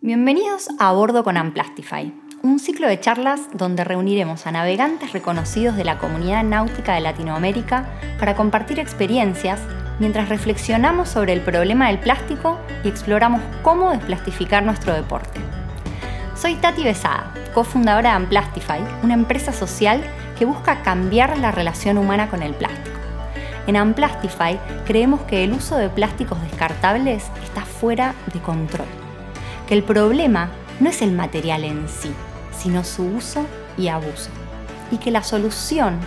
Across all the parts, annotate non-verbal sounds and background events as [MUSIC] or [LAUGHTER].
Bienvenidos a Bordo con Amplastify, un ciclo de charlas donde reuniremos a navegantes reconocidos de la comunidad náutica de Latinoamérica para compartir experiencias mientras reflexionamos sobre el problema del plástico y exploramos cómo desplastificar nuestro deporte. Soy Tati Besada, cofundadora de Amplastify, una empresa social que busca cambiar la relación humana con el plástico. En Amplastify creemos que el uso de plásticos descartables está fuera de control que el problema no es el material en sí, sino su uso y abuso. Y que la solución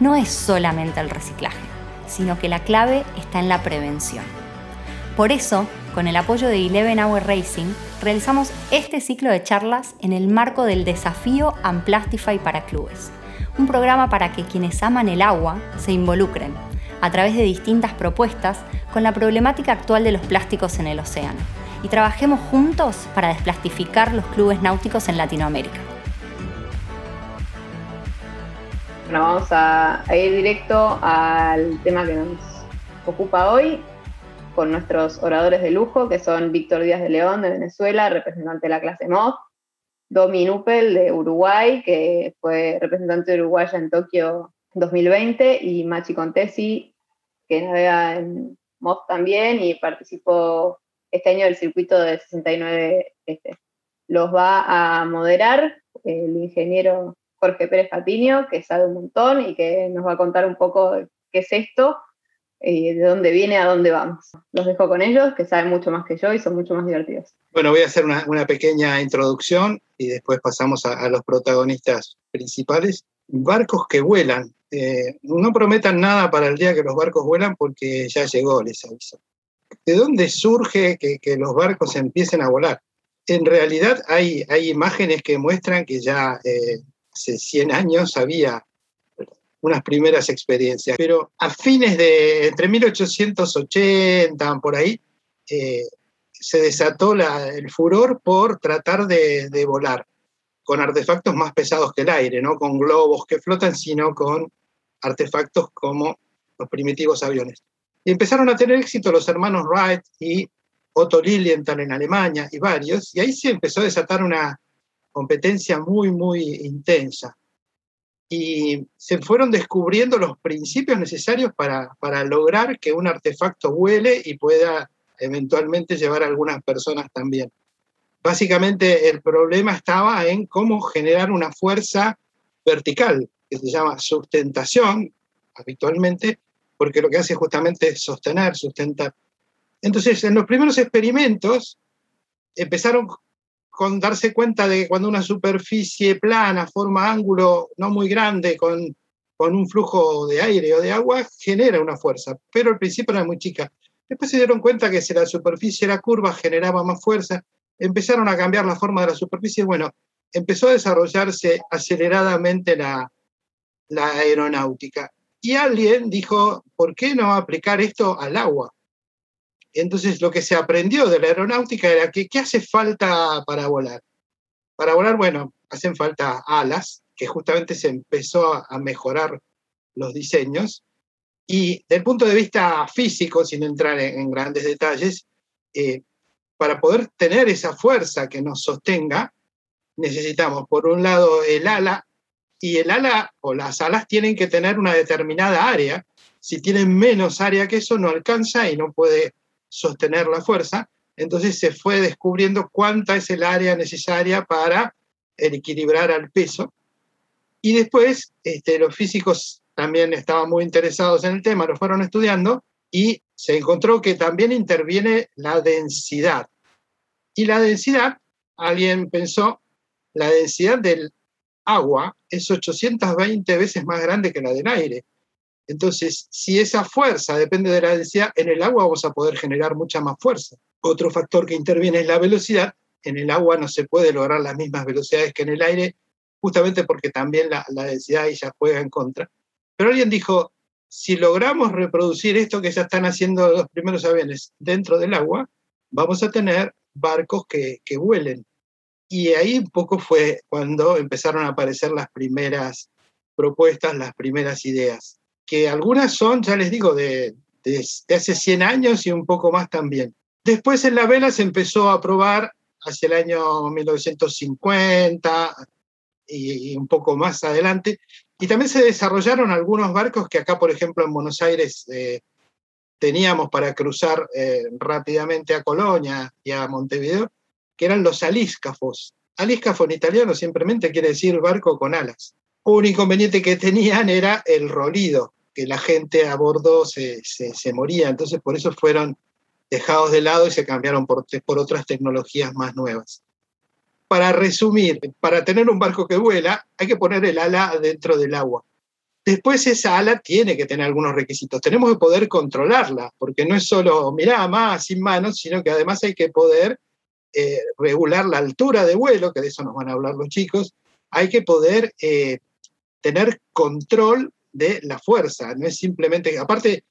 no es solamente el reciclaje, sino que la clave está en la prevención. Por eso, con el apoyo de Eleven Hour Racing, realizamos este ciclo de charlas en el marco del desafío Amplastify para clubes, un programa para que quienes aman el agua se involucren a través de distintas propuestas con la problemática actual de los plásticos en el océano y trabajemos juntos para desplastificar los clubes náuticos en Latinoamérica. Bueno, vamos a, ir directo al tema que nos ocupa hoy con nuestros oradores de lujo, que son Víctor Díaz de León de Venezuela, representante de la clase MOD, Domi Nupel de Uruguay, que fue representante de Uruguay en Tokio 2020, y Machi Contesi, que navega en MOD también y participó este año del circuito de 69 este. Los va a moderar el ingeniero Jorge Pérez Patiño, que sabe un montón y que nos va a contar un poco qué es esto, y de dónde viene a dónde vamos. Los dejo con ellos, que saben mucho más que yo y son mucho más divertidos. Bueno, voy a hacer una, pequeña introducción y después pasamos a, los protagonistas principales. Barcos que vuelan. Eh, no prometan nada para el día que los barcos vuelan porque ya llegó, les aviso. ¿De dónde surge que, los barcos empiecen a volar? En realidad hay, hay imágenes que muestran que ya eh, hace 100 años había unas primeras experiencias, pero a fines de, entre 1880, por ahí, eh, se desató el furor por tratar de, de, volar con artefactos más pesados que el aire, no con globos que flotan, sino con artefactos como los primitivos aviones. Y empezaron a tener éxito los hermanos Wright y Otto Lilienthal en Alemania y varios, y ahí se empezó a desatar una competencia muy, muy intensa. Y se fueron descubriendo los principios necesarios para, para lograr que un artefacto vuele y pueda eventualmente llevar a algunas personas también. Básicamente el problema estaba en cómo generar una fuerza vertical, que se llama sustentación habitualmente, porque lo que hace justamente es sostener, sustentar. Entonces, en los primeros experimentos empezaron con darse cuenta de que cuando una superficie plana forma ángulo no muy grande con, con un flujo de aire o de agua, genera una fuerza, pero al principio era muy chica. Después se dieron cuenta que si la superficie era curva generaba más fuerza, empezaron a cambiar la forma de la superficie, bueno, empezó a desarrollarse aceleradamente la, la aeronáutica. Y alguien dijo, ¿por qué no aplicar esto al agua? Entonces lo que se aprendió de la aeronáutica era que ¿qué hace falta para volar? Para volar, bueno, hacen falta alas, que justamente se empezó a mejorar los diseños. Y del punto de vista físico, sin entrar en, grandes detalles, eh, para poder tener esa fuerza que nos sostenga, necesitamos, por un lado, el ala y el ala o las alas tienen que tener una determinada área. Si tienen menos área que eso, no alcanza y no puede sostener la fuerza. Entonces se fue descubriendo cuánta es el área necesaria para equilibrar al peso. Y después este, los físicos también estaban muy interesados en el tema, lo fueron estudiando y se encontró que también interviene la densidad. Y la densidad, alguien pensó, la densidad del agua es 820 veces más grande que la del aire. Entonces, si esa fuerza depende de la densidad, en el agua vamos a poder generar mucha más fuerza. Otro factor que interviene es la velocidad. En el agua no se puede lograr las mismas velocidades que en el aire, justamente porque también la, densidad ahí ya juega en contra. Pero alguien dijo, si logramos reproducir esto que ya están haciendo los primeros aviones dentro del agua, vamos a tener barcos que, que vuelen. Y ahí un poco fue cuando empezaron a aparecer las primeras propuestas, las primeras ideas, que algunas son, ya les digo, de, hace 100 años y un poco más también. Después en la vela se empezó a probar hacia el año 1950 y, un poco más adelante. Y también se desarrollaron algunos barcos que acá, por ejemplo, en Buenos Aires eh, teníamos para cruzar eh, rápidamente a Colonia y a Montevideo, que eran los alíscafos. Alíscafo en italiano simplemente quiere decir barco con alas. Un inconveniente que tenían era el rolido, que la gente a bordo se, se moría, entonces por eso fueron dejados de lado y se cambiaron por, por otras tecnologías más nuevas. Para resumir, para tener un barco que vuela, hay que poner el ala dentro del agua. Después esa ala tiene que tener algunos requisitos. Tenemos que poder controlarla, porque no es solo, mirá, más sin manos, sino que además hay que poder eh, regular la altura de vuelo, que de eso nos van a hablar los chicos. Hay que poder eh, tener control de la fuerza. No es simplemente, aparte,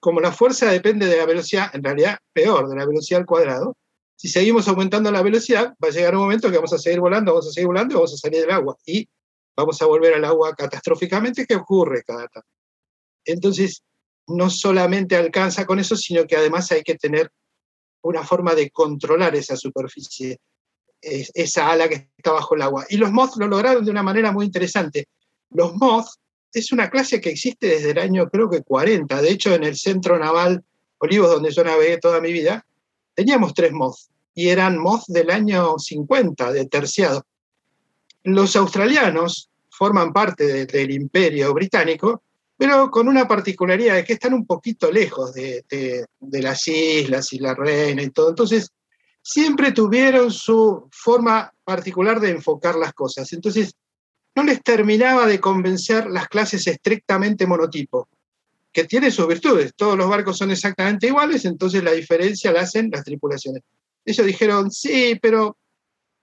como la fuerza depende de la velocidad, en realidad peor, de la velocidad al cuadrado, si seguimos aumentando la velocidad, va a llegar un momento que vamos a seguir volando, vamos a seguir volando y vamos a salir del agua. Y vamos a volver al agua catastróficamente, que ocurre cada tanto. Entonces, no solamente alcanza con eso, sino que además hay que tener una forma de controlar esa superficie, esa ala que está bajo el agua. Y los moths lo lograron de una manera muy interesante. Los moths es una clase que existe desde el año creo que 40. De hecho, en el Centro Naval Olivos, donde yo navegué toda mi vida, teníamos tres mods y eran mods del año 50, de terciado. Los australianos forman parte del imperio británico, pero con una particularidad de que están un poquito lejos de, las islas y la reina y todo. Entonces, siempre tuvieron su forma particular de enfocar las cosas. Entonces, no les terminaba de convencer las clases estrictamente monotipo, que tiene sus virtudes. Todos los barcos son exactamente iguales, entonces la diferencia la hacen las tripulaciones. Ellos dijeron, sí, pero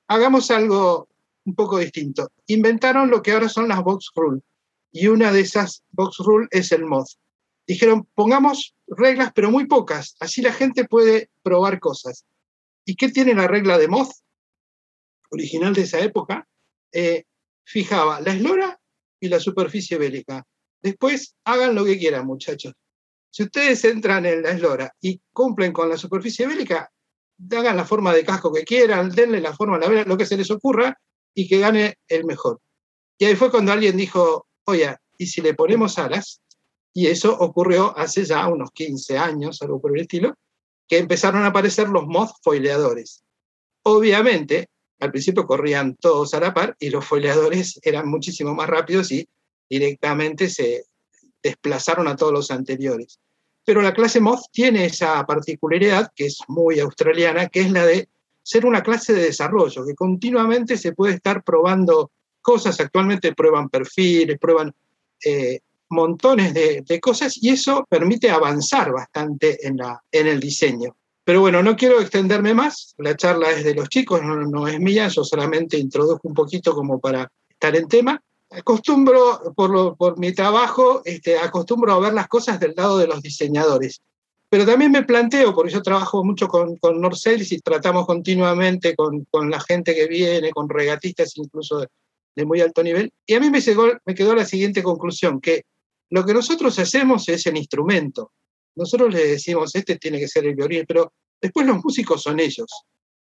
hagamos algo un poco distinto. Inventaron lo que ahora son las box rule, y una de esas box rule es el mod. Dijeron, pongamos reglas, pero muy pocas, así la gente puede probar cosas. ¿Y qué tiene la regla de mod? Original de esa época, eh, fijaba la eslora y la superficie bélica. Después hagan lo que quieran, muchachos. Si ustedes entran en la eslora y cumplen con la superficie bélica, hagan la forma de casco que quieran, denle la forma, la lo que se les ocurra y que gane el mejor. Y ahí fue cuando alguien dijo, oye, ¿y si le ponemos alas? Y eso ocurrió hace ya unos 15 años, algo por el estilo, que empezaron a aparecer los moth foileadores. Obviamente, al principio corrían todos a la par y los foleadores eran muchísimo más rápidos y directamente se desplazaron a todos los anteriores. Pero la clase Moth tiene esa particularidad que es muy australiana, que es la de ser una clase de desarrollo, que continuamente se puede estar probando cosas, actualmente prueban perfiles, prueban eh, montones de, de, cosas y eso permite avanzar bastante en, la, en el diseño. Pero bueno, no quiero extenderme más, la charla es de los chicos, no, es mía, yo solamente introduzco un poquito como para estar en tema. Acostumbro, por, por mi trabajo, este, acostumbro a ver las cosas del lado de los diseñadores. Pero también me planteo, porque yo trabajo mucho con, con y tratamos continuamente con, con, la gente que viene, con regatistas incluso de muy alto nivel, y a mí me, llegó, me quedó la siguiente conclusión, que lo que nosotros hacemos es el instrumento, nosotros le decimos, este tiene que ser el violín, pero después los músicos son ellos.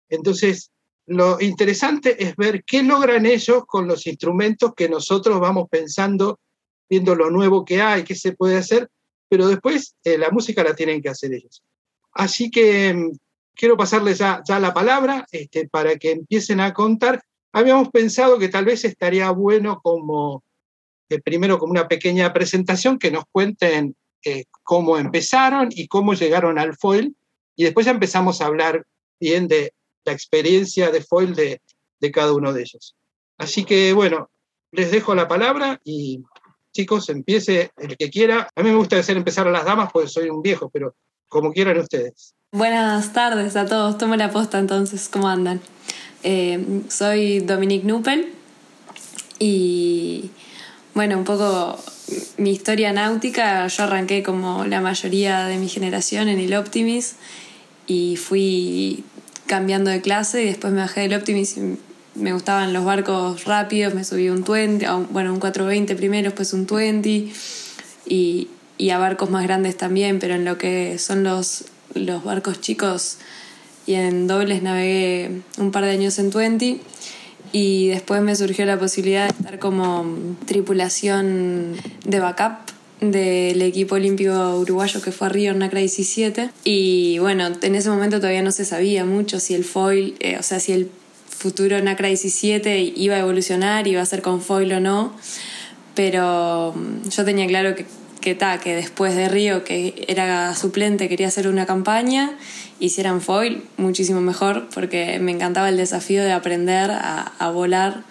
Entonces, lo interesante es ver qué logran ellos con los instrumentos que nosotros vamos pensando, viendo lo nuevo que hay, qué se puede hacer, pero después eh, la música la tienen que hacer ellos. Así que mm, quiero pasarles ya, la palabra este, para que empiecen a contar. Habíamos pensado que tal vez estaría bueno como, eh, primero como una pequeña presentación, que nos cuenten eh, cómo empezaron y cómo llegaron al foil. Y después ya empezamos a hablar bien de la experiencia de foil de, de cada uno de ellos. Así que bueno, les dejo la palabra y chicos, empiece el que quiera. A mí me gusta hacer empezar a las damas porque soy un viejo, pero como quieran ustedes. Buenas tardes a todos, tomo la posta entonces, ¿cómo andan? Eh, soy Dominique Nupen y bueno, un poco mi historia náutica, yo arranqué como la mayoría de mi generación en el Optimis y fui cambiando de clase y después me bajé del Optimis y me gustaban los barcos rápidos, me subí un 20, bueno, un 420 primero, después un 20 y, y a barcos más grandes también, pero en lo que son los los barcos chicos y en dobles navegué un par de años en Twenty y después me surgió la posibilidad de estar como tripulación de backup del equipo olímpico uruguayo que fue a Río en NACRA 17 y bueno, en ese momento todavía no se sabía mucho si el foil, eh, o sea, si el futuro NACRA 17 iba a evolucionar, iba a ser con foil o no, pero mm, yo tenía claro que que, que después de Río, que era suplente, quería hacer una campaña, hicieran foil, muchísimo mejor, porque me encantaba el desafío de aprender a, volar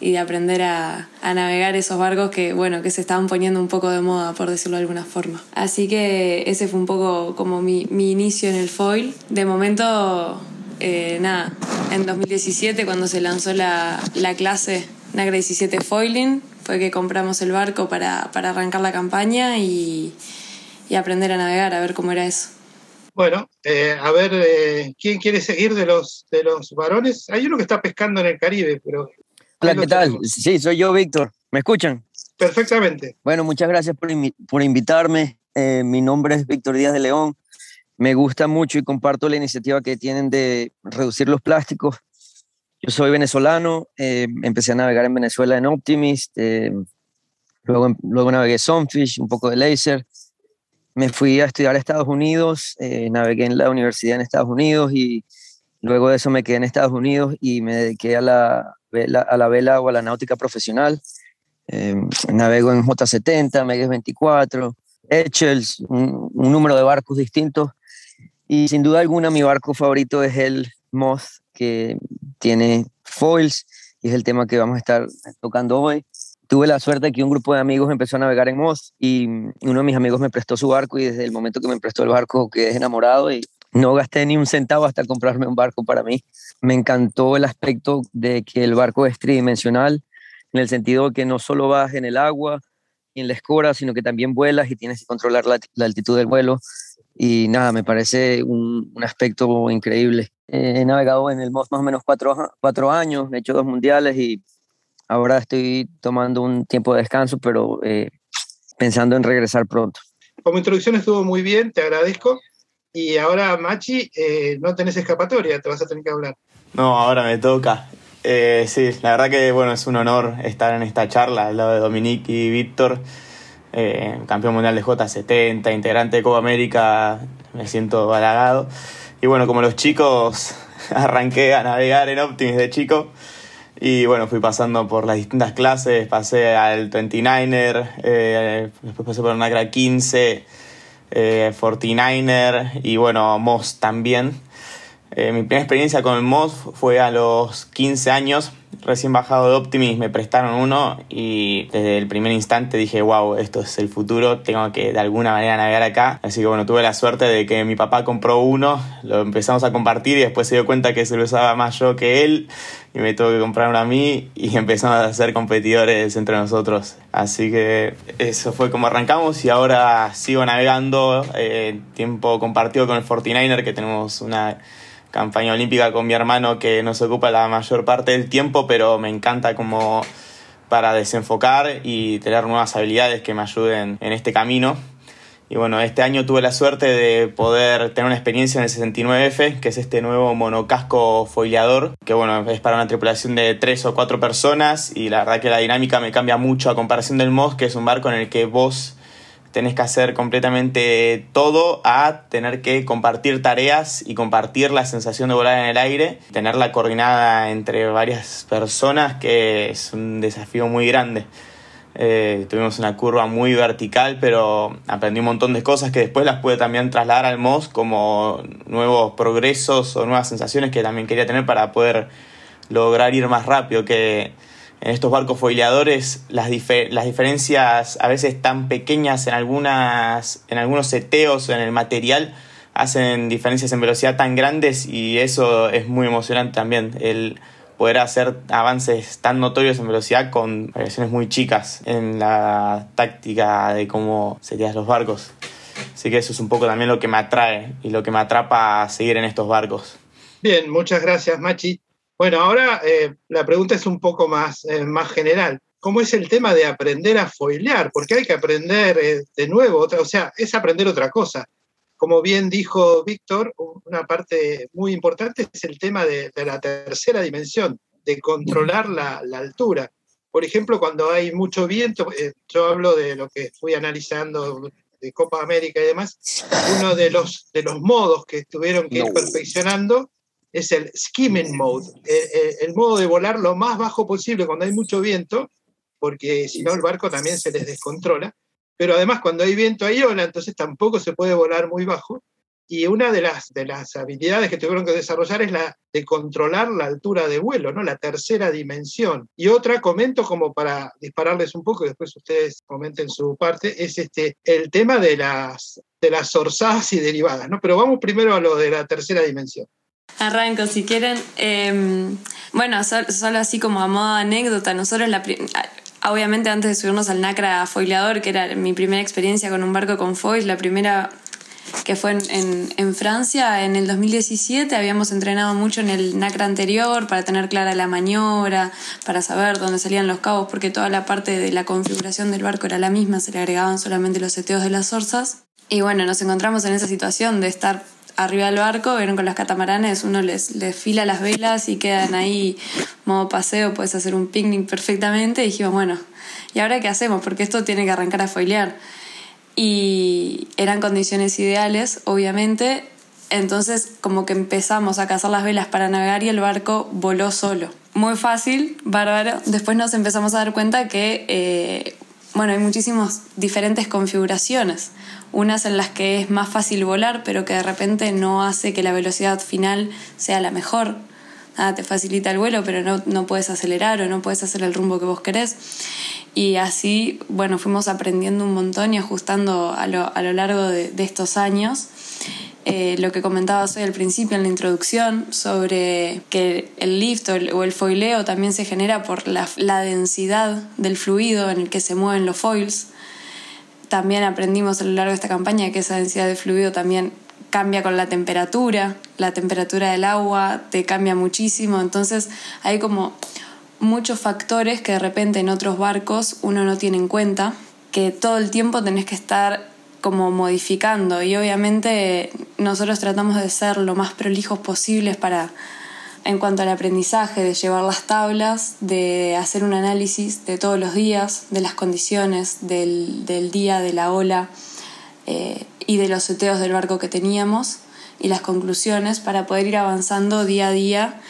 y de aprender a, navegar esos barcos que, bueno, que se estaban poniendo un poco de moda, por decirlo de alguna forma. Así que ese fue un poco como mi, inicio en el foil. De momento, eh, nada, en 2017 cuando se lanzó la, la clase Nagra 17 Foiling, fue que compramos el barco para, para arrancar la campaña y, y, aprender a navegar, a ver cómo era eso. Bueno, eh, a ver, eh, ¿quién quiere seguir de los, de los varones? Hay uno que está pescando en el Caribe, pero... Hola, ¿qué tal? Sí, soy yo, Víctor. ¿Me escuchan? Perfectamente. Bueno, muchas gracias por, por invitarme. Eh, mi nombre es Víctor Díaz de León. Me gusta mucho y comparto la iniciativa que tienen de reducir los plásticos yo soy venezolano, eh, empecé a navegar en Venezuela en Optimist, eh, luego, luego navegué Sunfish, un poco de Laser. Me fui a estudiar a Estados Unidos, eh, navegué en la universidad en Estados Unidos y luego de eso me quedé en Estados Unidos y me dediqué a la vela, a la vela o a la náutica profesional. navego en J70, Megues 24, Echels, un, un número de barcos distintos y sin duda alguna mi barco favorito es el Moth que tiene foils y es el tema que vamos a estar tocando hoy. Tuve la suerte de que un grupo de amigos empezó a navegar en Moss y uno de mis amigos me prestó su barco y desde el momento que me prestó el barco quedé enamorado y no gasté ni un centavo hasta comprarme un barco para mí. Me encantó el aspecto de que el barco es tridimensional, en el sentido de que no solo vas en el agua y en la escora, sino que también vuelas y tienes que controlar la, altitud del vuelo. Y nada, me parece un aspecto increíble. Eh, he navegado en el MOS más o menos cuatro, cuatro años, he hecho dos mundiales y ahora estoy tomando un tiempo de descanso, pero eh, pensando en regresar pronto. Como introducción estuvo muy bien, te agradezco. Y ahora, Machi, eh, no tenés escapatoria, te vas a tener que hablar. No, ahora me toca. sí, la verdad que bueno, es un honor estar en esta charla al lado de Dominique y Víctor, campeón mundial de J70, integrante de Copa América, me siento halagado. Y bueno, como los chicos, [LAUGHS] arranqué a navegar en Optimus de chico. Y bueno, fui pasando por las distintas clases, pasé al 29er, eh, después pasé por NACRA 15, eh, 49er y bueno, MOS también. Eh, mi primera experiencia con el MOS fue a los 15 años recién bajado de Optimis me prestaron uno y desde el primer instante dije, wow, esto es el futuro, tengo que de alguna manera navegar acá. Así que bueno, tuve la suerte de que mi papá compró uno, lo empezamos a compartir y después se dio cuenta que se lo usaba más yo que él y me tuvo que comprar uno a mí y [LAUGHS] empezamos a ser competidores entre nosotros. Así que eso fue como arrancamos y ahora sigo navegando, eh, tiempo compartido con el 49er que tenemos una campaña olímpica con mi hermano que nos ocupa la mayor parte del tiempo, pero me encanta como para desenfocar y tener nuevas habilidades que me ayuden en este camino. Y bueno, este año tuve la suerte de poder tener una experiencia en el 69F, que es este nuevo monocasco foileador, que bueno, es para una tripulación de tres o cuatro personas y la verdad que la dinámica me cambia mucho a comparación del MOS, que es un barco en el que vos tenés que hacer completamente todo a tener que compartir tareas y compartir la sensación de volar en el aire, tenerla coordinada entre varias personas que es un desafío muy grande. Eh, tuvimos una curva muy vertical, pero aprendí un montón de cosas que después las pude también trasladar al MOS como nuevos progresos o nuevas sensaciones que también quería tener para poder lograr ir más rápido, que en estos barcos foileadores las, las diferencias a veces tan pequeñas en, algunas, en algunos seteos en el material hacen diferencias en velocidad tan grandes y eso es muy emocionante también, el poder hacer avances tan notorios en velocidad con variaciones muy chicas en la táctica de cómo serían los barcos. Así que eso es un poco también lo que me atrae y lo que me atrapa a seguir en estos barcos. Bien, muchas gracias Machi. Bueno, ahora eh, la pregunta es un poco más, eh, más general. ¿Cómo es el tema de aprender a foilear? Porque hay que aprender eh, de nuevo, o sea, es aprender otra cosa. como bien dijo Víctor, una parte muy importante es el tema de, la tercera dimensión, de controlar la, altura. Por ejemplo, cuando hay mucho viento, yo hablo de lo que fui analizando de Copa América y demás, uno de los, de los modos que tuvieron que ir perfeccionando es el skimming mode, el, modo de volar lo más bajo posible cuando hay mucho viento, porque si no el barco también se les descontrola. Pero además cuando hay viento hay ola, entonces tampoco se puede volar muy bajo. Y una de las, de las habilidades que tuvieron que desarrollar es la de controlar la altura de vuelo, ¿no? la tercera dimensión. Y otra, comento como para dispararles un poco, y después ustedes comenten su parte, es este, el tema de las, de las orzadas y derivadas. ¿no? Pero vamos primero a lo de la tercera dimensión. Arranco si quieren. Em, bueno, solo así como a modo anécdota, nosotros la obviamente antes de subirnos al Nacra foileador, que era mi primera experiencia con un barco con foil, la primera que fue en, en, Francia en el 2017. Habíamos entrenado mucho en el NACRA anterior para tener clara la maniobra, para saber dónde salían los cabos, porque toda la parte de la configuración del barco era la misma, se le agregaban solamente los seteos de las orzas. Y bueno, nos encontramos en esa situación de estar arriba del barco, vieron con los catamaranes, uno les, les fila las velas y quedan ahí modo paseo, puedes hacer un picnic perfectamente. Y dijimos, bueno, ¿y ahora qué hacemos? Porque esto tiene que arrancar a foilear y eran condiciones ideales, obviamente. Entonces como que empezamos a cazar las velas para navegar y el barco voló solo. Muy fácil, bárbaro. Después nos empezamos a dar cuenta que, eh, bueno, hay muchísimas diferentes configuraciones. Unas en las que es más fácil volar, pero que de repente no hace que la velocidad final sea la mejor. Te facilita el vuelo, pero no, no puedes acelerar o no puedes hacer el rumbo que vos querés. Y así, bueno, fuimos aprendiendo un montón y ajustando a lo, a lo largo de, estos años. Eh, lo que comentabas hoy al principio en la introducción sobre que el lift o el, foileo también se genera por la, la, densidad del fluido en el que se mueven los foils. También aprendimos a lo largo de esta campaña que esa densidad de fluido también cambia con la temperatura, la temperatura del agua te cambia muchísimo, entonces hay como muchos factores que de repente en otros barcos uno no tiene en cuenta, que todo el tiempo tenés que estar como modificando y obviamente nosotros tratamos de ser lo más prolijos posibles para en cuanto al aprendizaje, de llevar las tablas, de hacer un análisis de todos los días, de las condiciones del, día, de la ola eh, y de los seteos del barco que teníamos y las conclusiones para poder ir avanzando día a día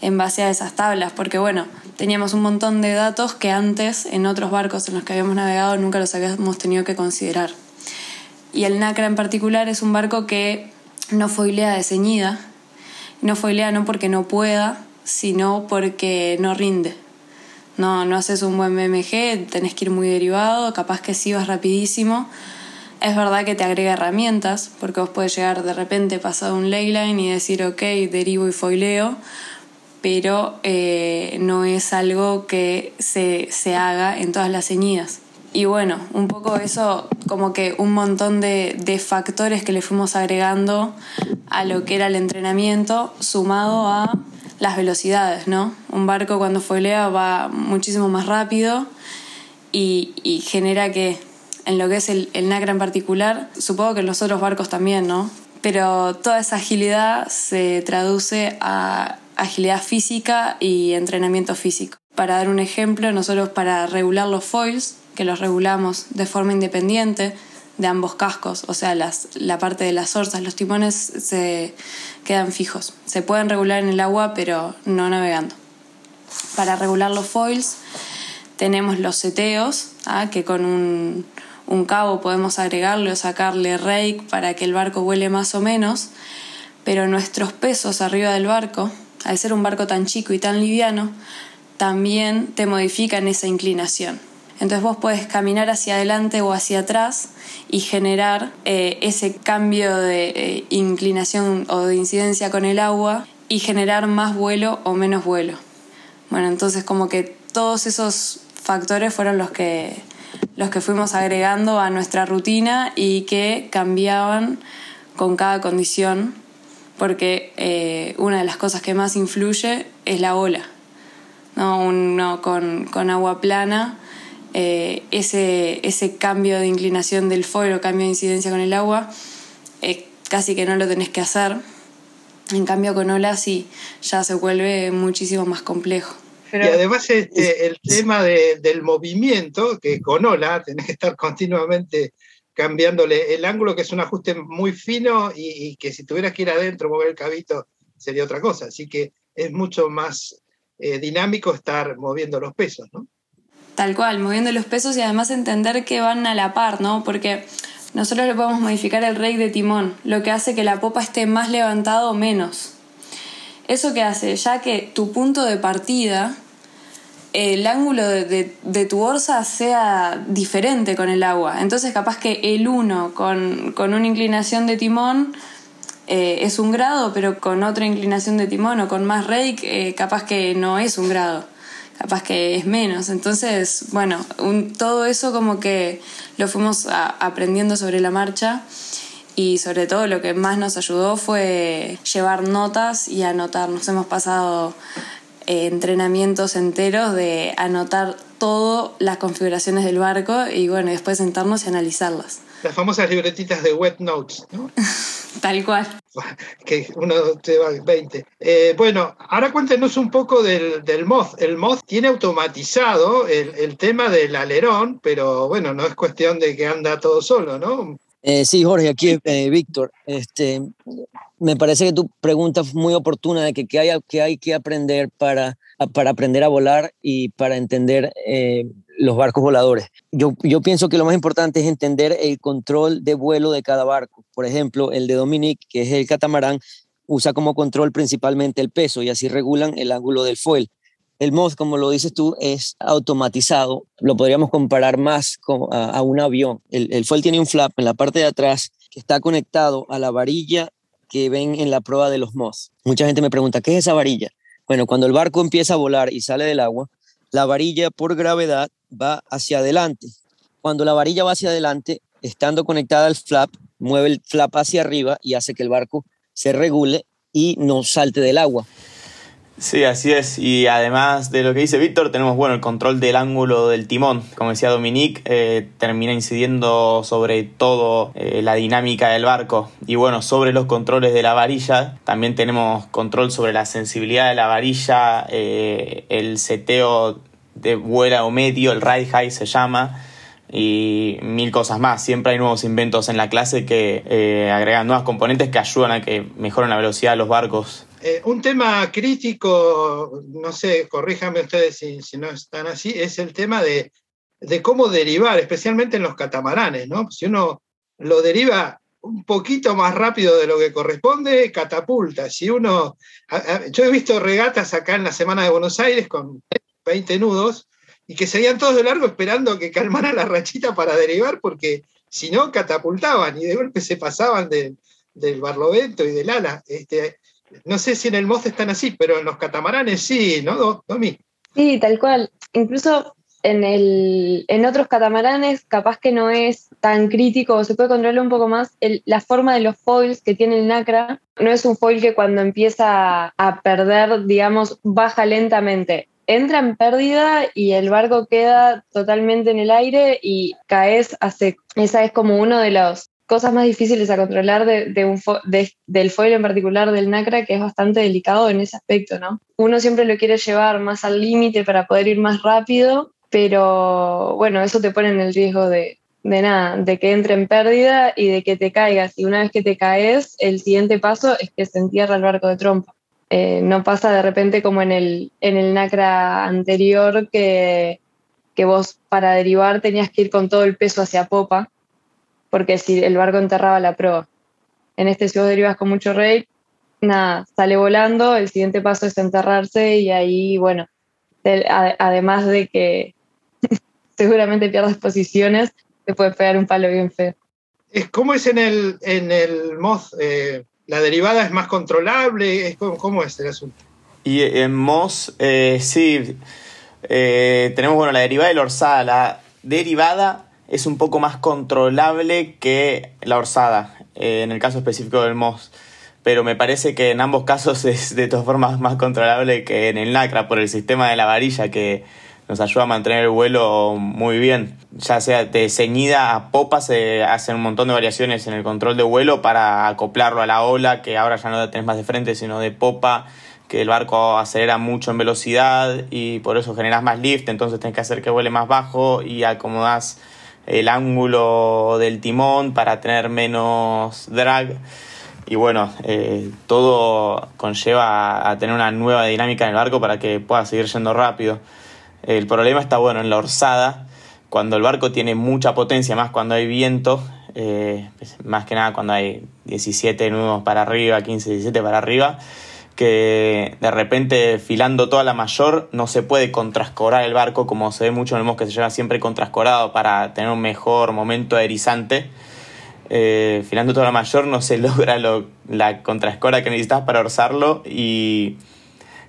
en base a esas tablas, porque bueno, teníamos un montón de datos que antes en otros barcos en los que habíamos navegado nunca los habíamos tenido que considerar. Y el NACRA en particular es un barco que no foilea de ceñida, no foilea no porque no pueda, sino porque no rinde. No, no haces un buen BMG, tenés que ir muy derivado, capaz que sí vas rapidísimo. Es verdad que te agrega herramientas, porque vos puedes llegar de repente pasado un leyline y decir, ok, derivo y foileo, pero eh, no es algo que se, se, haga en todas las ceñidas. Y bueno, un poco eso, como que un montón de, de, factores que le fuimos agregando a lo que era el entrenamiento, sumado a las velocidades, ¿no? Un barco cuando foilea va muchísimo más rápido y, y genera que, en lo que es el, el NACRA en particular, supongo que en los otros barcos también, ¿no? Pero toda esa agilidad se traduce a agilidad física y entrenamiento físico. Para dar un ejemplo, nosotros para regular los foils, que los regulamos de forma independiente de ambos cascos, o sea, las, la parte de las orzas, los timones se quedan fijos. Se pueden regular en el agua, pero no navegando. Para regular los foils tenemos los seteos, ¿ah? que con un, un cabo podemos agregarle o sacarle rake para que el barco vuele más o menos, pero nuestros pesos arriba del barco al ser un barco tan chico y tan liviano, también te modifican esa inclinación. Entonces vos puedes caminar hacia adelante o hacia atrás y generar eh, ese cambio de eh, inclinación o de incidencia con el agua y generar más vuelo o menos vuelo. Bueno, entonces como que todos esos factores fueron los que, los que fuimos agregando a nuestra rutina y que cambiaban con cada condición porque eh, una de las cosas que más influye es la ola. ¿No? Uno con, agua plana, eh, ese, ese cambio de inclinación del foil o cambio de incidencia con el agua, eh, casi que no lo tenés que hacer. En cambio con ola sí, ya se vuelve muchísimo más complejo. y además este, el tema del movimiento, que con ola [LAUGHS] tenés que estar continuamente cambiándole el ángulo, que es un ajuste muy fino y, que si tuvieras que ir adentro, mover el cabito, sería otra cosa. Así que es mucho más eh, dinámico estar moviendo los pesos, ¿no? Tal cual, moviendo los pesos y además entender que van a la par, ¿no? Porque nosotros le podemos modificar el rake de timón, lo que hace que la popa esté más levantado o menos. ¿Eso que hace? Ya que tu punto de partida, el ángulo de, tu orza sea diferente con el agua. Entonces capaz que el 1 con, una inclinación de timón eh, es un grado, pero con otra inclinación de timón o con más rake, eh, capaz que no es un grado capaz que es menos. Entonces, bueno, todo eso como que lo fuimos aprendiendo sobre la marcha y sobre todo lo que más nos ayudó fue llevar notas y anotar. Nos hemos pasado eh, entrenamientos enteros de anotar todas las configuraciones del barco y bueno, después sentarnos y analizarlas. Las famosas libretitas de wet notes, ¿no? [LAUGHS] Tal cual. [LAUGHS] Que uno te va 20. Eh, bueno, ahora cuéntenos un poco del, del MOZ. El MOZ tiene automatizado el, tema del alerón, pero bueno, no es cuestión de que anda todo solo, ¿no? Eh, sí, Jorge, aquí eh, Víctor. Este, me parece que tu pregunta es muy oportuna de que qué hay, que hay que aprender para, para aprender a volar y para entender los barcos voladores. Yo, pienso que lo más importante es entender el control de vuelo de cada barco. Por ejemplo, el de Dominique, que es el catamarán, usa como control principalmente el peso y así regulan el ángulo del fuel. El MOD, como lo dices tú, es automatizado. Lo podríamos comparar más a, un avión. El, el fuel tiene un flap en la parte de atrás que está conectado a la varilla que ven en la prueba de los MOS. Mucha gente me pregunta, ¿qué es esa varilla? Bueno, cuando el barco empieza a volar y sale del agua, la varilla por gravedad va hacia adelante. Cuando la varilla va hacia adelante, estando conectada al flap, mueve el flap hacia arriba y hace que el barco se regule y no salte del agua. Sí, así es. Y además de lo que dice Víctor, tenemos bueno el control del ángulo del timón. Como decía Dominique, eh, termina incidiendo sobre todo eh, la dinámica del barco. Y bueno, sobre los controles de la varilla, también tenemos control sobre la sensibilidad de la varilla, eh, el seteo de vuela o medio, el ride high se llama, y mil cosas más. Siempre hay nuevos inventos en la clase que agregan nuevas componentes que ayudan a que mejoren la velocidad de los barcos. Eh, un tema crítico, no sé, corríjanme ustedes si, si no están así, es el tema de, de, cómo derivar, especialmente en los catamaranes, ¿no? Si uno lo deriva un poquito más rápido de lo que corresponde, catapulta. Si uno, yo he visto regatas acá en la Semana de Buenos Aires con 20 nudos, y que seguían todos de largo esperando que calmara la rachita para derivar, porque si no, catapultaban y de golpe se pasaban del barlovento y del ala. Este, no sé si en el Moz están así, pero en los catamaranes sí, ¿no, Domi? Sí, tal cual. Incluso en, el, en otros catamaranes capaz que no es tan crítico, se puede controlar un poco más la forma de los foils que tiene el NACRA. No es un foil que cuando empieza a perder, digamos, baja lentamente entra en pérdida y el barco queda totalmente en el aire y caes hace, esa es como uno de las cosas más difíciles a controlar de, un del foil en particular del NACRA, que es bastante delicado en ese aspecto, ¿no? Uno siempre lo quiere llevar más al límite para poder ir más rápido, pero bueno, eso te pone en el riesgo de, de nada, de que entre en pérdida y de que te caigas. Y una vez que te caes, el siguiente paso es que se entierra el barco de trompa. Eh, no pasa de repente como en el, en el NACRA anterior que, que vos para derivar tenías que ir con todo el peso hacia popa, porque si el barco enterraba la proa. En este si vos derivas con mucho rey, nada, sale volando, el siguiente paso es enterrarse y ahí, bueno, además de que [LAUGHS] seguramente pierdas posiciones, te puede pegar un palo bien feo. ¿Cómo es en el, en el MOZ? Eh, ¿La derivada es más controlable? ¿Cómo, es el asunto? Y en MOS, eh, sí, eh, tenemos bueno, la derivada y la orzada. La derivada es un poco más controlable que la orzada, eh, en el caso específico del MOS. Pero me parece que en ambos casos [LAUGHS] es de todas formas más controlable que en el NACRA por el sistema de la varilla que nos ayuda a mantener el vuelo muy bien. Ya sea de ceñida a popa se hacen un montón de variaciones en el control de vuelo para acoplarlo a la ola, que ahora ya no tenés más de frente, sino de popa, que el barco acelera mucho en velocidad y por eso generas más lift, entonces tenés que hacer que vuele más bajo y acomodás el ángulo del timón para tener menos drag. Y bueno, eh, todo conlleva a tener una nueva dinámica en el barco para que pueda seguir yendo rápido. El problema está bueno en la orzada, cuando el barco tiene mucha potencia, más cuando hay viento, eh, más que nada cuando hay 17 nudos para arriba, 15, 17 para arriba, que de repente filando toda la mayor no se puede contrascorar el barco como se ve mucho en el que se lleva siempre contrascorado para tener un mejor momento erizante. Eh, filando toda la mayor no se [LAUGHS] logra la contrascora que necesitas para orzarlo y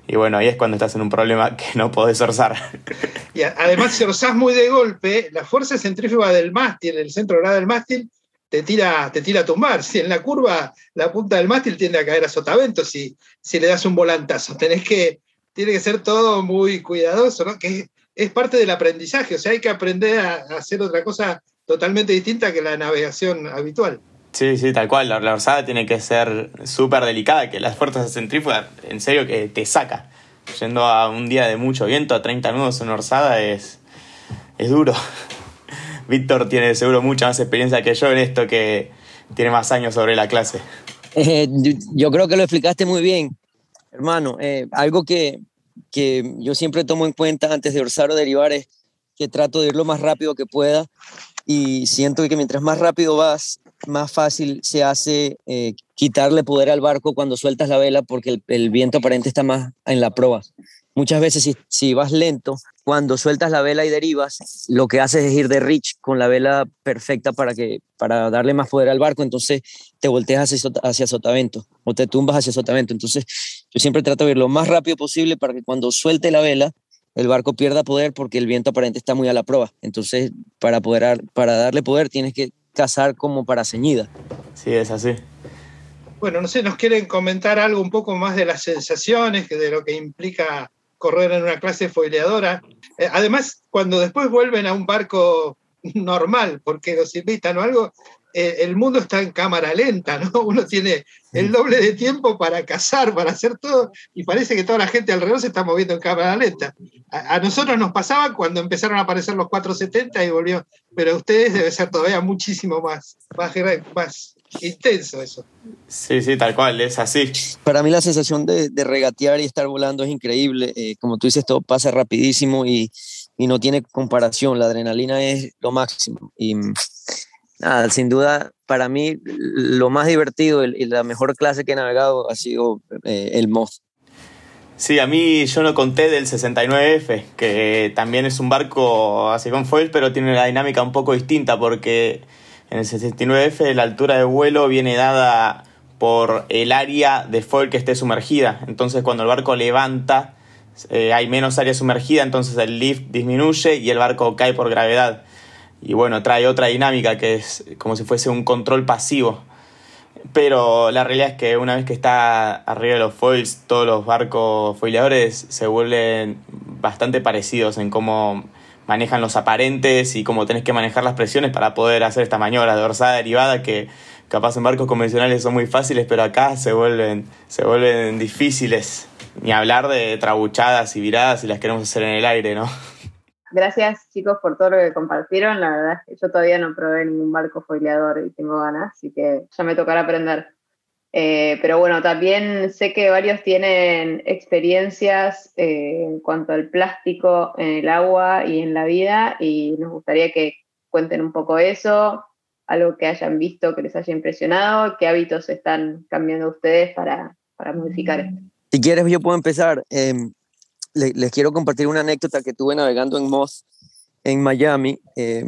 y bueno, ahí es cuando estás en un problema que no podés orzar. [LAUGHS] Y además, si orzás muy de golpe, la fuerza centrífuga del mástil, el centro grado del mástil, te tira, te tira a tumbar. Si en la curva la punta del mástil tiende a caer a sotavento si, si le das un volantazo. Tenés que, tiene que ser todo muy cuidadoso, ¿no? Que es parte del aprendizaje. O sea, hay que aprender a hacer otra cosa totalmente distinta que la navegación habitual. Sí, sí, tal cual. La, orzada tiene que ser súper delicada, que las fuerzas centrífugas, en serio, que te saca. Yendo a un día de mucho viento, a 30 nudos en orzada, es, es duro. Víctor tiene seguro mucha más experiencia que yo en esto, que tiene más años sobre la clase. Eh, yo creo que lo explicaste muy bien, hermano. Eh, algo que, que yo siempre tomo en cuenta antes de orzar o derivar es que trato de ir lo más rápido que pueda y siento que mientras más rápido vas, más fácil se hace eh, quitarle poder al barco cuando sueltas la vela porque el, viento aparente está más en la proa. Muchas veces si, si, vas lento, cuando sueltas la vela y derivas, lo que haces es ir de rich con la vela perfecta para, que, para darle más poder al barco, entonces te volteas hacia, hacia sotavento o te tumbas hacia sotavento. Entonces yo siempre trato de ir lo más rápido posible para que cuando suelte la vela, el barco pierda poder porque el viento aparente está muy a la proa. Entonces, para, poder, para darle poder tienes que cazar como para ceñida. Sí, es así. Bueno, no sé, ¿nos quieren comentar algo un poco más de las sensaciones, de lo que implica correr en una clase foileadora? Eh, además, cuando después vuelven a un barco normal, porque los invitan o algo, el mundo está en cámara lenta, ¿no? [LAUGHS] Uno tiene el doble de tiempo para cazar, para hacer todo, y parece que toda la gente alrededor se está moviendo en cámara lenta. A, nosotros nos pasaba cuando empezaron a aparecer los 470 y volvió, pero a ustedes debe ser todavía muchísimo más, más, más intenso eso. Sí, sí, tal cual, es así. Para mí la sensación de, regatear y estar volando es increíble. Eh, como tú dices, todo pasa rapidísimo y, y no tiene comparación. La adrenalina es lo máximo. Y sin duda, para mí lo más divertido y la mejor clase que he navegado ha sido eh, el MOZ. Sí, a mí yo no conté del 69F, que también es un barco así con foil, pero tiene una dinámica un poco distinta porque en el 69F la altura de vuelo viene dada por el área de foil que esté sumergida. Entonces cuando el barco levanta eh, hay menos área sumergida, entonces el lift disminuye y el barco cae por gravedad y bueno, trae otra dinámica que es como si fuese un control pasivo. Pero la realidad es que una vez que está arriba de los foils, todos los barcos foileadores se vuelven bastante parecidos en cómo manejan los aparentes y cómo tenés que manejar las presiones para poder hacer esta maniobra de orzada derivada que capaz en barcos convencionales son muy fáciles, pero acá se vuelven, se vuelven difíciles. Ni hablar de trabuchadas y viradas si las queremos hacer en el aire, ¿no? Gracias chicos por todo lo que compartieron. La verdad es que yo todavía no probé ningún barco foileador y tengo ganas, así que ya me tocará aprender. Eh, pero bueno, también sé que varios tienen experiencias eh, en cuanto al plástico en el agua y en la vida y nos gustaría que cuenten un poco eso, algo que hayan visto que les haya impresionado, qué hábitos están cambiando ustedes para, para modificar esto. Si quieres, yo puedo empezar. Em, les, quiero compartir una anécdota que tuve navegando en Moss en Miami, eh,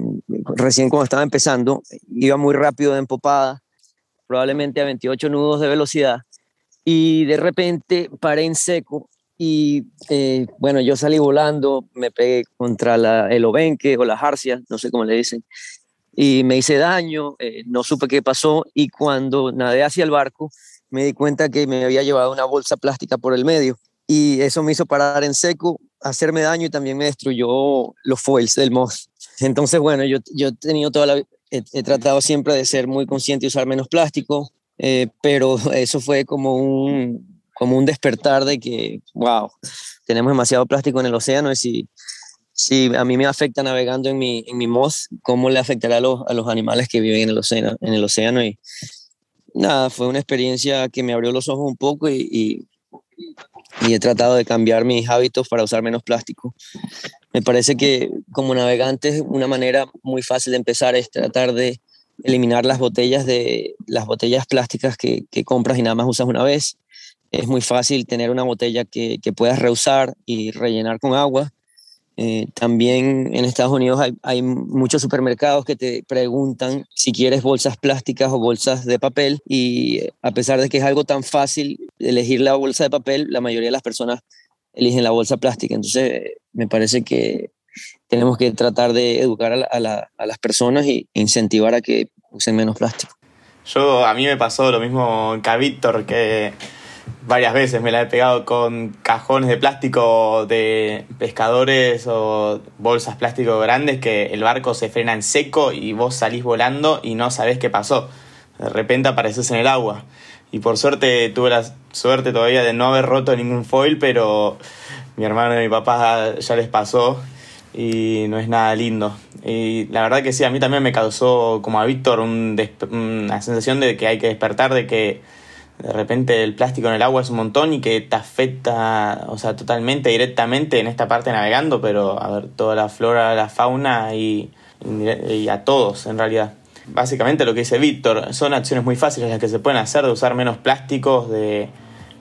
recién cuando estaba empezando, iba muy rápido de empopada, probablemente a 28 nudos de velocidad, y de repente paré en seco y eh, bueno, yo salí volando, me pegué contra la, el obenque o la jarcia, no sé cómo le dicen, y me hice daño, eh, no supe qué pasó y cuando nadé hacia el barco me di cuenta que me había llevado una bolsa plástica por el medio y eso me hizo parar en seco, hacerme daño y también me destruyó los foils del Moth. [LAUGHS] Entonces, bueno, yo, yo he tenido toda la, he, tratado siempre de ser muy consciente y usar menos plástico, eh, pero [LAUGHS] eso fue como un, como un despertar de que, wow, tenemos demasiado plástico en el océano y si, si a mí me afecta navegando en mi, en mi Moth, ¿cómo le afectará a los, a los animales que viven en el océano? En el océano y, nada, fue una experiencia que me abrió los ojos un poco y, y, he tratado de cambiar mis hábitos para usar menos plástico. Me parece que como navegante una manera muy fácil de empezar es tratar de eliminar las botellas de las botellas plásticas que, que compras y nada más usas una vez. Es muy fácil tener una botella que, que puedas reusar y rellenar con agua eh, también en Estados Unidos hay, muchos supermercados que te preguntan si quieres bolsas plásticas o bolsas de papel y a pesar de que es algo tan fácil elegir la bolsa de papel, la mayoría de las personas eligen la bolsa plástica. Entonces me parece que tenemos que tratar de educar a, a las personas e incentivar a que usen menos plástico. Yo, a mí me pasó lo mismo que a Víctor, que varias veces me la he pegado con cajones de plástico de pescadores o bolsas plástico grandes que el barco se frena en seco y vos salís volando y no sabés qué pasó. De repente apareces en el agua. Y por suerte tuve la suerte todavía de no haber roto ningún foil, pero mi hermano y mi papá ya les pasó y no es nada lindo. Y la verdad que sí, a mí también me causó, como a Víctor, una sensación de que hay que despertar, de que de repente el plástico en el agua es un montón y que te afecta, o sea, totalmente, directamente en esta parte navegando, pero a ver, toda la flora, la fauna y, y a todos en realidad. Básicamente lo que dice Víctor, son acciones muy fáciles las que se pueden hacer de usar menos plásticos, de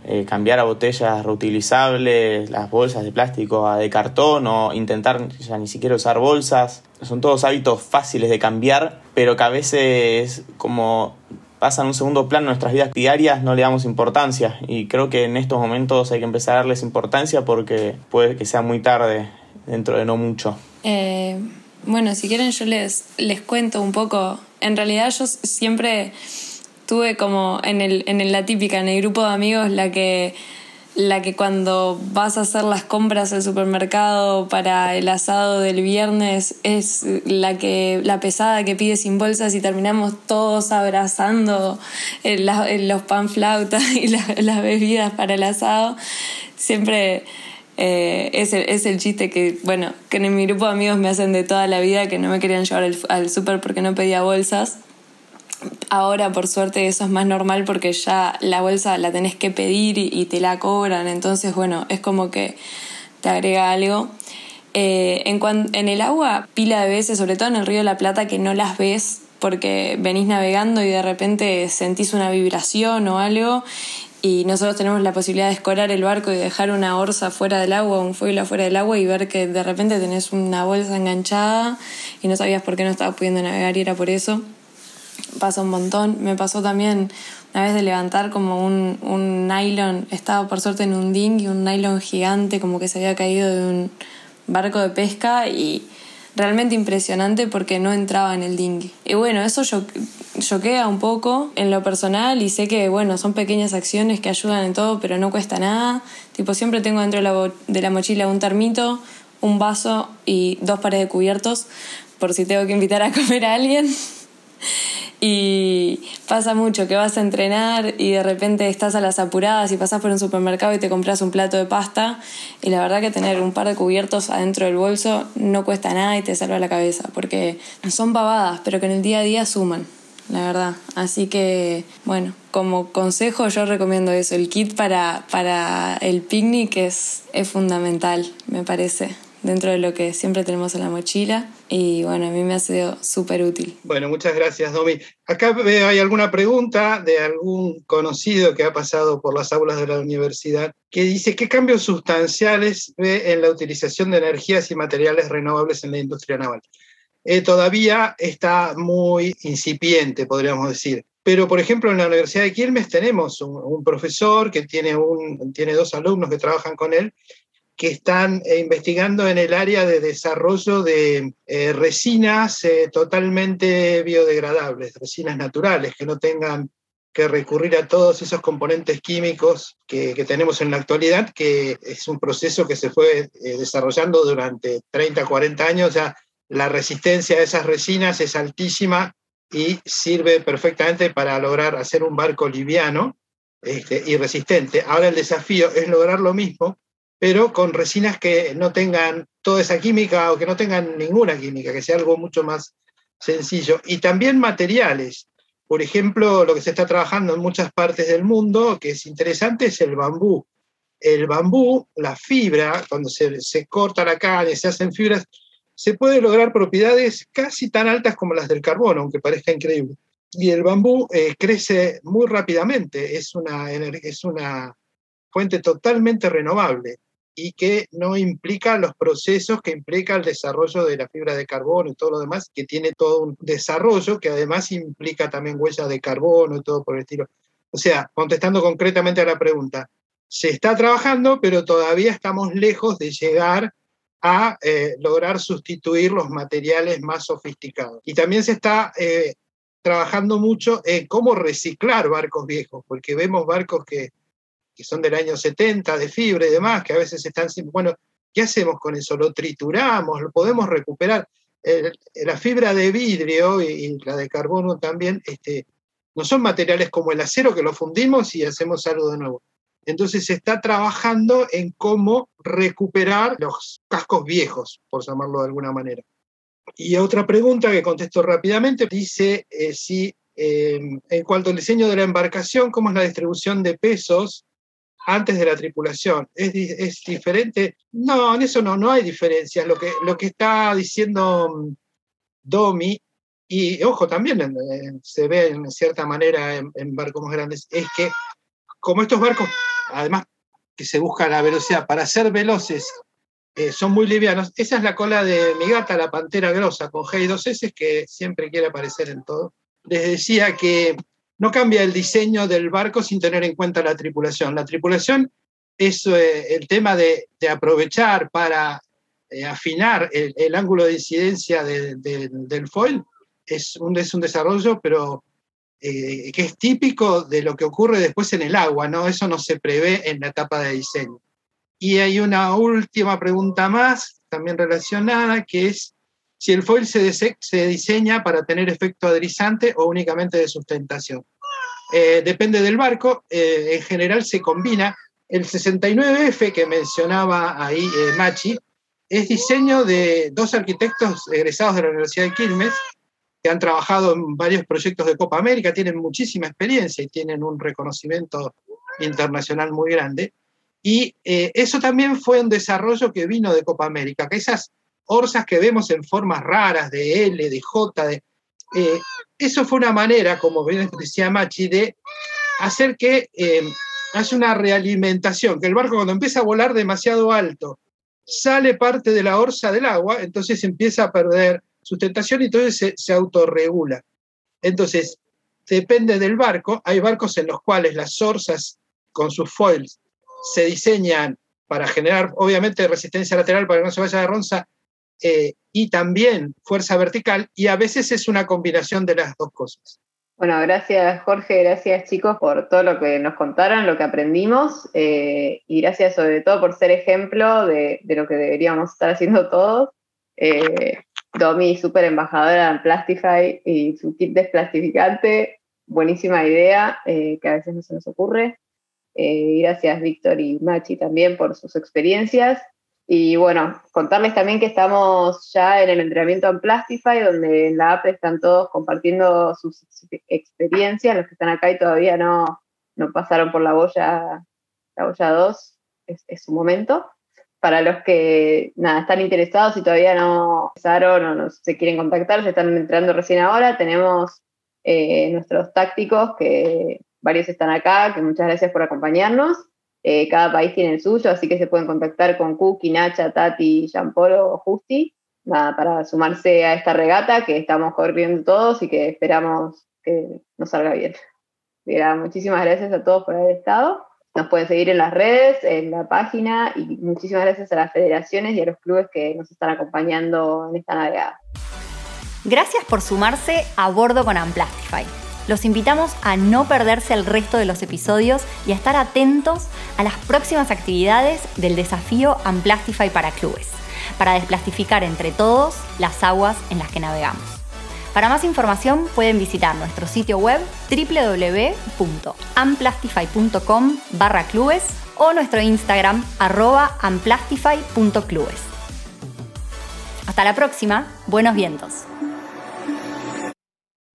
eh, cambiar a botellas reutilizables, las bolsas de plástico a de cartón o intentar ya ni siquiera usar bolsas. Son todos hábitos fáciles de cambiar, pero que a veces como pasan un segundo plano nuestras vidas diarias, no le damos importancia. Y creo que en estos momentos hay que empezar a darles importancia porque puede que sea muy tarde, dentro de no mucho. Eh, bueno, si quieren yo les, les cuento un poco. En realidad yo siempre tuve como en, el, en la típica, en el grupo de amigos, la que la que cuando vas a hacer las compras al supermercado para el asado del viernes es la que la pesada que pide sin bolsas y terminamos todos abrazando los panflautas [LAUGHS] y las bebidas para el asado. Siempre eh, es, el, es el chiste que bueno que en mi grupo de amigos me hacen de toda la vida que no me querían llevar al, súper porque no pedía bolsas Ahora, por suerte, eso es más normal porque ya la bolsa la tenés que pedir y, te la cobran. Entonces, bueno, es como que te agrega algo. Eh, en, en el agua, pila de veces, sobre todo en el río de la Plata, que no las ves porque venís navegando y de repente sentís una vibración o algo y nosotros tenemos la posibilidad de escorar el barco y dejar una orza fuera del agua, un fuego fuera del agua y ver que de repente tenés una bolsa enganchada y no sabías por qué no estabas pudiendo navegar y era por eso pasa un montón. Me pasó también una vez de levantar como un, un nylon, estaba por suerte en un ding y un nylon gigante como que se había caído de un barco de pesca y realmente impresionante porque no entraba en el dinghy. Y bueno, eso choquea un poco en lo personal y sé que, bueno, son pequeñas acciones que ayudan en todo, pero no cuesta nada. Tipo, siempre tengo dentro de la, de la mochila un termito, un vaso y dos pares de cubiertos por si tengo que invitar a comer a alguien. [LAUGHS] Y pasa mucho que vas a entrenar y de repente estás a las apuradas y pasas por un supermercado y te compras un plato de pasta y la verdad que tener un par de cubiertos adentro del bolso no cuesta nada y te salva la cabeza porque son pavadas pero que en el día a día suman, la verdad. Así que bueno, como consejo yo recomiendo eso, el kit para, para el picnic es, es fundamental, me parece dentro de lo que siempre tenemos en la mochila. Y bueno, a mí me ha sido súper útil. Bueno, muchas gracias, Domi. Acá hay alguna pregunta de algún conocido que ha pasado por las aulas de la universidad que dice qué cambios sustanciales ve en la utilización de energías y materiales renovables en la industria naval. Eh, todavía está muy incipiente, podríamos decir. Pero, por ejemplo, en la Universidad de Quilmes tenemos un, un profesor que tiene, un, tiene dos alumnos que trabajan con él que están eh, investigando en el área de desarrollo de eh, resinas eh, totalmente biodegradables, resinas naturales, que no tengan que recurrir a todos esos componentes químicos que, tenemos en la actualidad, que es un proceso que se fue desarrollando durante 30, 40 años. Ya la resistencia a esas resinas es altísima y sirve perfectamente para lograr hacer un barco liviano este, y resistente. Ahora el desafío es lograr lo mismo, pero con resinas que no tengan toda esa química o que no tengan ninguna química, que sea algo mucho más sencillo. Y también materiales. Por ejemplo, lo que se está trabajando en muchas partes del mundo, que es interesante, es el bambú. El bambú, la fibra, cuando se, se corta la caña, se hacen fibras, se puede lograr propiedades casi tan altas como las del carbono, aunque parezca increíble. Y el bambú eh, crece muy rápidamente, es una, es una fuente totalmente renovable y que no implica los procesos que implica el desarrollo de la fibra de carbono y todo lo demás, que tiene todo un desarrollo que además implica también huellas de carbono y todo por el estilo. O sea, contestando concretamente a la pregunta, se está trabajando, pero todavía estamos lejos de llegar a eh, lograr sustituir los materiales más sofisticados. Y también se está eh, trabajando mucho en cómo reciclar barcos viejos, porque vemos barcos que que son del año 70, de fibra y demás, que a veces están. Bueno, ¿qué hacemos con eso? ¿Lo trituramos? ¿Lo podemos recuperar? la fibra de vidrio y, la de carbono también este, no son materiales como el acero que lo fundimos y hacemos algo de nuevo. Entonces se está trabajando en cómo recuperar los cascos viejos, por llamarlo de alguna manera. Y otra pregunta que contesto rápidamente dice eh, si eh, en cuanto al diseño de la embarcación, cómo es la distribución de pesos antes de la tripulación. ¿Es, es diferente? No, en eso no, no hay diferencias. Lo que, lo que está diciendo mm, Domi, y ojo, también se ve en cierta manera en, barcos más grandes, es que como estos barcos, además que se busca la velocidad, para ser veloces eh, son muy livianos. Esa es la cola de mi gata, la pantera grosa, con G y dos S, que siempre quiere aparecer en todo. Les decía que no cambia el diseño del barco sin tener en cuenta la tripulación. La tripulación es eh, el tema de, aprovechar para eh, afinar el, ángulo de incidencia del foil. Es un, es un desarrollo, pero eh, que es típico de lo que ocurre después en el agua, ¿no? Eso no se prevé en la etapa de diseño. Y hay una última pregunta más, también relacionada, que es si el foil se, se diseña para tener efecto adrizante o únicamente de sustentación. Eh, depende del barco, eh, en general se combina. El 69F que mencionaba ahí eh, Machi es diseño de dos arquitectos egresados de la Universidad de Quilmes que han trabajado en varios proyectos de Copa América, tienen muchísima experiencia y tienen un reconocimiento internacional muy grande. Y eso también fue un desarrollo que vino de Copa América, que esas orzas que vemos en formas raras de L, de J, de, eh, eso fue una manera, como bien decía Machi, de hacer que eh, haya una realimentación, que el barco cuando empieza a volar demasiado alto, sale parte de la orza del agua, entonces empieza a perder sustentación y entonces se, se autorregula. Entonces, depende del barco, hay barcos en los cuales las orzas con sus foils se diseñan para generar, obviamente, resistencia lateral para que no se vaya de ronza eh, y también fuerza vertical, y a veces es una combinación de las dos cosas. Bueno, gracias Jorge, gracias chicos por todo lo que nos contaron, lo que aprendimos, eh, y gracias sobre todo por ser ejemplo de, lo que deberíamos estar haciendo todos. Eh, Domi, súper embajadora en Plastify y su kit desplastificante, buenísima idea que a veces no se nos ocurre. gracias Víctor y Machi también por sus experiencias y bueno, contarles también que estamos ya en el entrenamiento en Plastify, donde en la app están todos compartiendo sus experiencias, los que están acá y todavía no, no pasaron por la boya, la boya 2, es, su momento. Para los que nada, están interesados y todavía no pasaron o no se quieren contactar, se están entrando recién ahora, tenemos eh, nuestros tácticos, que varios están acá, que muchas gracias por acompañarnos. Eh, cada país tiene el suyo, así que se pueden contactar con Kuki, Nacha, Tati, Jean-Paul o Justi para sumarse a esta regata que estamos corriendo todos y que esperamos que nos salga bien. muchísimas gracias a todos por haber estado. Nos pueden seguir en las redes, en la página y muchísimas gracias a las federaciones y a los clubes que nos están acompañando en esta navegada. Gracias por sumarse a bordo con Amplastify Los invitamos a no perderse el resto de los episodios y a estar atentos a las próximas actividades del desafío Unplastify para clubes, para desplastificar entre todos las aguas en las que navegamos. Para más información pueden visitar nuestro sitio web www.amplastify.com barra clubes o nuestro Instagram arroba amplastify.clubes. Hasta la próxima, buenos vientos.